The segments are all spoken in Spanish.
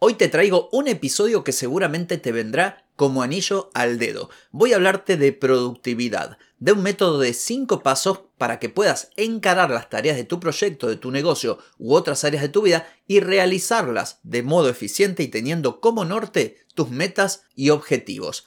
Hoy te traigo un episodio que seguramente te vendrá como anillo al dedo. Voy a hablarte de productividad, de un método de 5 pasos para que puedas encarar las tareas de tu proyecto, de tu negocio u otras áreas de tu vida y realizarlas de modo eficiente y teniendo como norte tus metas y objetivos.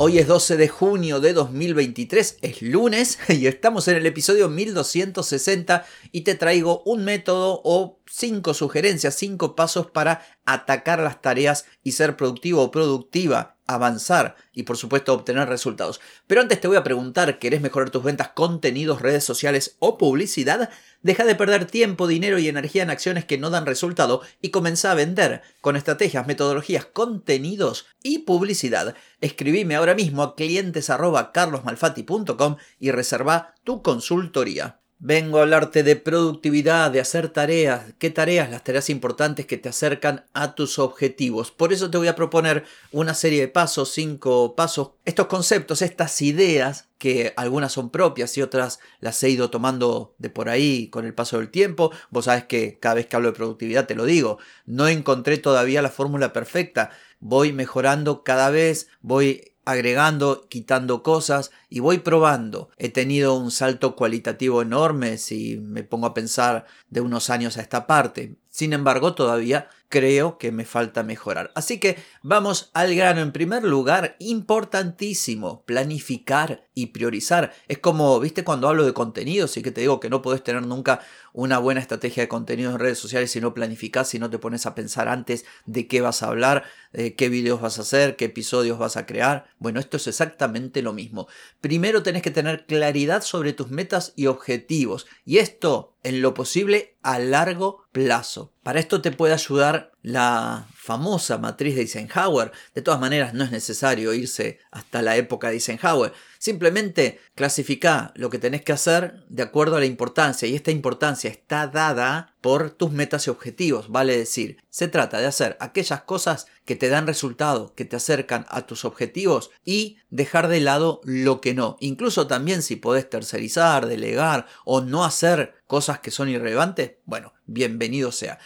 Hoy es 12 de junio de 2023, es lunes y estamos en el episodio 1260 y te traigo un método o cinco sugerencias, cinco pasos para atacar las tareas y ser productivo o productiva avanzar y por supuesto obtener resultados. Pero antes te voy a preguntar, ¿querés mejorar tus ventas, contenidos, redes sociales o publicidad? Deja de perder tiempo, dinero y energía en acciones que no dan resultado y comienza a vender con estrategias, metodologías, contenidos y publicidad. Escribime ahora mismo a clientes@carlosmalfati.com y reserva tu consultoría. Vengo a hablarte de productividad, de hacer tareas. ¿Qué tareas? Las tareas importantes que te acercan a tus objetivos. Por eso te voy a proponer una serie de pasos, cinco pasos. Estos conceptos, estas ideas, que algunas son propias y otras las he ido tomando de por ahí con el paso del tiempo. Vos sabes que cada vez que hablo de productividad te lo digo. No encontré todavía la fórmula perfecta. Voy mejorando cada vez, voy agregando, quitando cosas y voy probando. He tenido un salto cualitativo enorme si me pongo a pensar de unos años a esta parte. Sin embargo, todavía creo que me falta mejorar. Así que vamos al grano. En primer lugar, importantísimo, planificar y priorizar. Es como, viste, cuando hablo de contenidos y que te digo que no puedes tener nunca una buena estrategia de contenidos en redes sociales si no planificas, si no te pones a pensar antes de qué vas a hablar, qué videos vas a hacer, qué episodios vas a crear. Bueno, esto es exactamente lo mismo. Primero tenés que tener claridad sobre tus metas y objetivos. Y esto, en lo posible, a largo plazo. Para esto te puede ayudar la famosa matriz de Eisenhower. De todas maneras, no es necesario irse hasta la época de Eisenhower. Simplemente clasifica lo que tenés que hacer de acuerdo a la importancia y esta importancia está dada por tus metas y objetivos. Vale decir, se trata de hacer aquellas cosas que te dan resultado, que te acercan a tus objetivos y dejar de lado lo que no. Incluso también si podés tercerizar, delegar o no hacer cosas que son irrelevantes, bueno, bienvenido sea.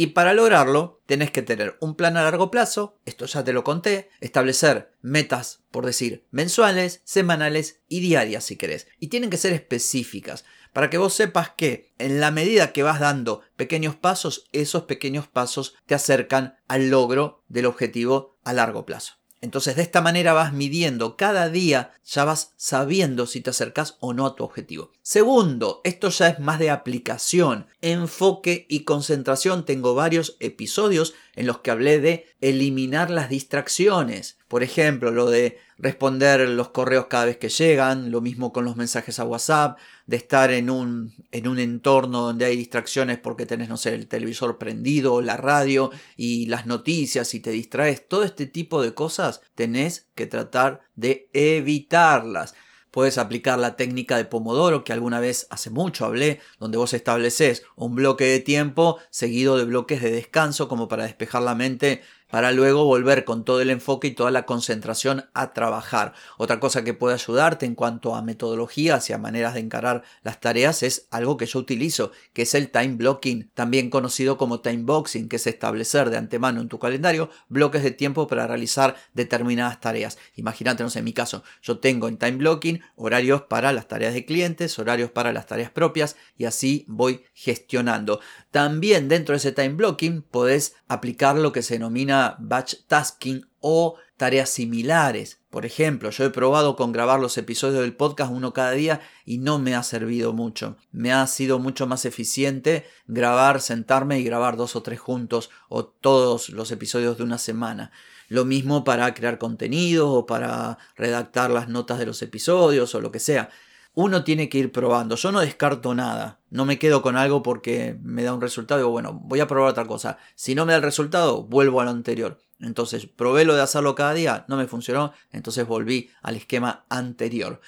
Y para lograrlo, tenés que tener un plan a largo plazo, esto ya te lo conté, establecer metas, por decir, mensuales, semanales y diarias si querés. Y tienen que ser específicas, para que vos sepas que en la medida que vas dando pequeños pasos, esos pequeños pasos te acercan al logro del objetivo a largo plazo. Entonces de esta manera vas midiendo cada día, ya vas sabiendo si te acercas o no a tu objetivo. Segundo, esto ya es más de aplicación, enfoque y concentración. Tengo varios episodios en los que hablé de eliminar las distracciones. Por ejemplo, lo de responder los correos cada vez que llegan, lo mismo con los mensajes a WhatsApp, de estar en un, en un entorno donde hay distracciones porque tenés, no sé, el televisor prendido, la radio y las noticias y te distraes. Todo este tipo de cosas tenés que tratar de evitarlas. Puedes aplicar la técnica de Pomodoro que alguna vez hace mucho hablé, donde vos estableces un bloque de tiempo seguido de bloques de descanso como para despejar la mente para luego volver con todo el enfoque y toda la concentración a trabajar. Otra cosa que puede ayudarte en cuanto a metodologías y a maneras de encarar las tareas es algo que yo utilizo, que es el time blocking, también conocido como time boxing, que es establecer de antemano en tu calendario bloques de tiempo para realizar determinadas tareas. Imagínate, no sé, en mi caso, yo tengo en time blocking horarios para las tareas de clientes, horarios para las tareas propias y así voy gestionando. También dentro de ese time blocking podés aplicar lo que se denomina batch tasking o tareas similares. Por ejemplo, yo he probado con grabar los episodios del podcast uno cada día y no me ha servido mucho. Me ha sido mucho más eficiente grabar, sentarme y grabar dos o tres juntos o todos los episodios de una semana. Lo mismo para crear contenido o para redactar las notas de los episodios o lo que sea. Uno tiene que ir probando. Yo no descarto nada. No me quedo con algo porque me da un resultado digo, bueno, voy a probar otra cosa. Si no me da el resultado, vuelvo a lo anterior. Entonces, probé lo de hacerlo cada día, no me funcionó, entonces volví al esquema anterior.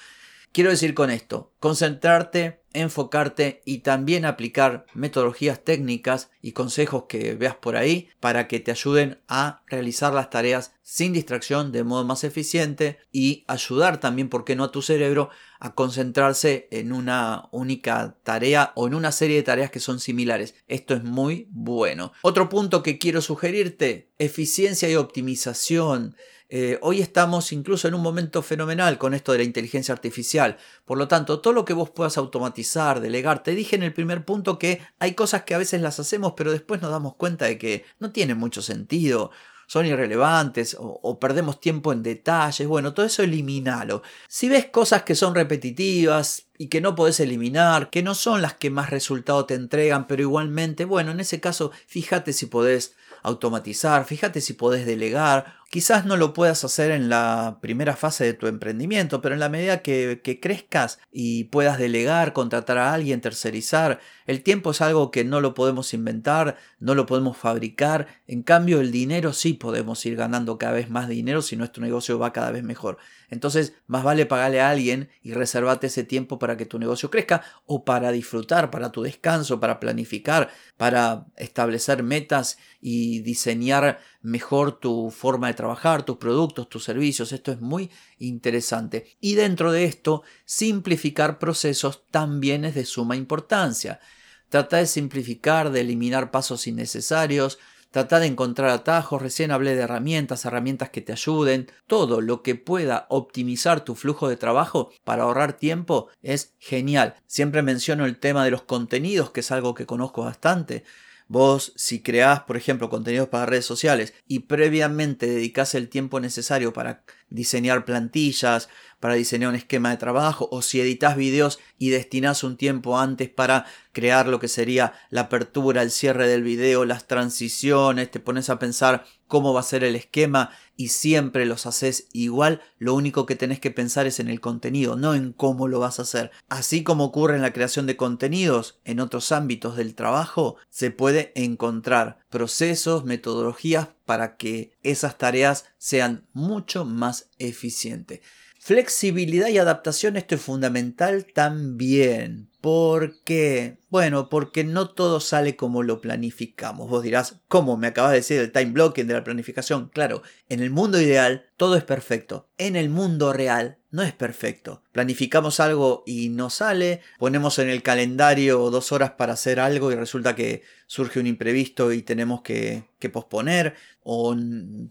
Quiero decir con esto, concentrarte, enfocarte y también aplicar metodologías técnicas y consejos que veas por ahí para que te ayuden a realizar las tareas sin distracción de modo más eficiente y ayudar también, ¿por qué no?, a tu cerebro a concentrarse en una única tarea o en una serie de tareas que son similares. Esto es muy bueno. Otro punto que quiero sugerirte, eficiencia y optimización. Eh, hoy estamos incluso en un momento fenomenal con esto de la inteligencia artificial. Por lo tanto, todo lo que vos puedas automatizar, delegar, te dije en el primer punto que hay cosas que a veces las hacemos, pero después nos damos cuenta de que no tienen mucho sentido son irrelevantes o, perdemos tiempo en detalles. Bueno, todo eso eliminalo. Si ves cosas que son repetitivas y que no podés eliminar, que no son las que más resultado te entregan, pero igualmente, bueno, en ese caso, fíjate si podés automatizar, fíjate si podés delegar. Quizás no lo puedas hacer en la primera fase de tu emprendimiento, pero en la medida que, que, crezcas y puedas delegar, contratar a alguien, tercerizar, el tiempo es algo que no lo podemos inventar, no lo podemos fabricar. En cambio, el dinero sí podemos ir ganando cada vez más dinero si nuestro negocio va cada vez mejor. Entonces, más vale pagarle a alguien y reservarte ese tiempo para que tu negocio crezca o para disfrutar, para tu descanso, para planificar, para establecer metas y diseñar mejor tu forma de trabajar, tus productos, tus servicios. Esto es muy interesante. Y dentro de esto, simplificar procesos también es de suma importancia. Trata de simplificar, de eliminar pasos innecesarios, Trata de encontrar atajos, recién hablé de herramientas, herramientas que te ayuden, todo lo que pueda optimizar tu flujo de trabajo para ahorrar tiempo es genial. Siempre menciono el tema de los contenidos, que es algo que conozco bastante. Vos, si creás, por ejemplo, contenidos para redes sociales y previamente dedicás el tiempo necesario para diseñar plantillas, para diseñar un esquema de trabajo, o si editas videos y destinás un tiempo antes para crear lo que sería la apertura, el cierre del video, las transiciones, te pones a pensar cómo va a ser el esquema y siempre los haces igual, lo único que tenés que pensar es en el contenido, no en cómo lo vas a hacer. Así como ocurre en la creación de contenidos en otros ámbitos del trabajo, se puede encontrar procesos, metodologías para que esas tareas sean mucho más eficientes. Flexibilidad y adaptación, esto es fundamental también. ¿Por qué? Bueno, porque no todo sale como lo planificamos. Vos dirás, ¿cómo me acabas de decir el time blocking de la planificación? Claro, en el mundo ideal todo es perfecto. En el mundo real no es perfecto. Planificamos algo y no sale, ponemos en el calendario dos horas para hacer algo y resulta que surge un imprevisto y tenemos que, posponer, o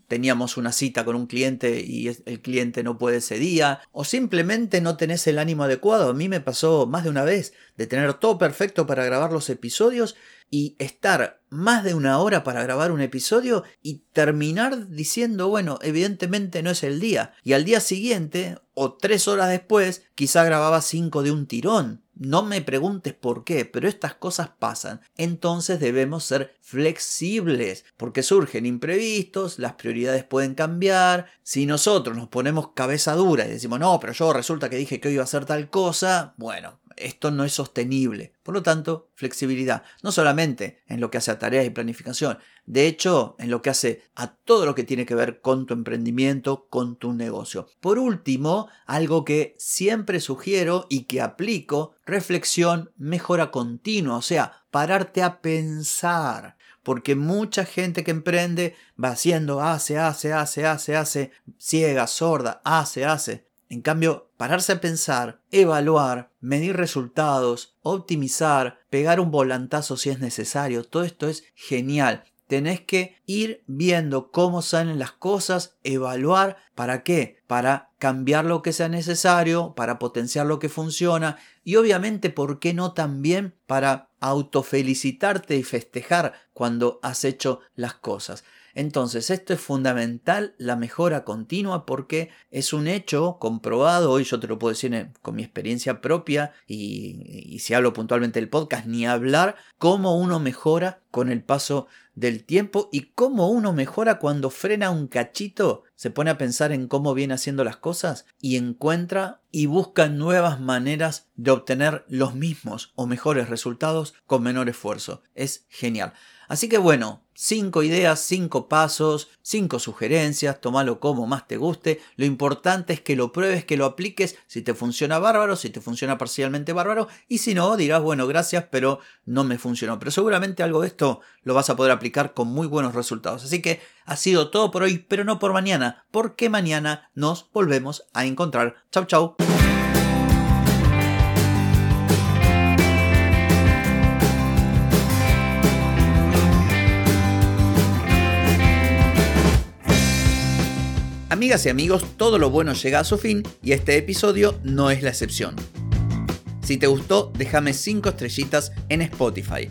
teníamos una cita con un cliente y el cliente no puede ese día, o simplemente no tenés el ánimo adecuado. A mí me pasó más de una vez de tener todo perfecto para grabar los episodios y estar más de una hora para grabar un episodio y terminar diciendo, bueno, evidentemente no es el día. Y al día siguiente, o tres horas después, quizá grababa cinco de un tirón. No me preguntes por qué, pero estas cosas pasan. Entonces debemos ser flexibles, porque surgen imprevistos, las prioridades pueden cambiar. Si nosotros nos ponemos cabeza dura y decimos, no, pero yo resulta que dije que hoy iba a hacer tal cosa, bueno, esto no es sostenible. Por lo tanto, flexibilidad, no solamente en lo que hace a tareas y planificación, de hecho, en lo que hace a todo lo que tiene que ver con tu emprendimiento, con tu negocio. Por último, algo que siempre sugiero y que aplico, reflexión, mejora continua, o sea, pararte a pensar porque mucha gente que emprende va haciendo, hace, hace, hace, hace, hace, ciega, sorda, hace, hace. En cambio, pararse a pensar, evaluar, medir resultados, optimizar, pegar un volantazo si es necesario, todo esto es genial. Tenés que ir viendo cómo salen las cosas, evaluar, ¿para qué? Para cambiar lo que sea necesario, para potenciar lo que funciona y obviamente, ¿por qué no también para autofelicitarte y festejar cuando has hecho las cosas? Entonces, esto es fundamental, la mejora continua, porque es un hecho comprobado, hoy yo te lo puedo decir con mi experiencia propia, y, si hablo puntualmente del podcast, ni hablar, cómo uno mejora con el paso del tiempo y cómo uno mejora cuando frena un cachito, se pone a pensar en cómo viene haciendo las cosas y encuentra y busca nuevas maneras de obtener los mismos o mejores resultados con menor esfuerzo. Es genial. Así que bueno, cinco ideas, cinco pasos, cinco sugerencias, tomalo como más te guste. Lo importante es que lo pruebes, que lo apliques. Si te funciona bárbaro, si te funciona parcialmente bárbaro. Y si no, dirás, bueno, gracias, pero no me funcionó. Pero seguramente algo de esto lo vas a poder aplicar con muy buenos resultados. Así que ha sido todo por hoy, pero no por mañana, porque mañana nos volvemos a encontrar. Chau, chau. Amigas y amigos, todo lo bueno llega a su fin y este episodio no es la excepción. Si te gustó, déjame 5 estrellitas en Spotify.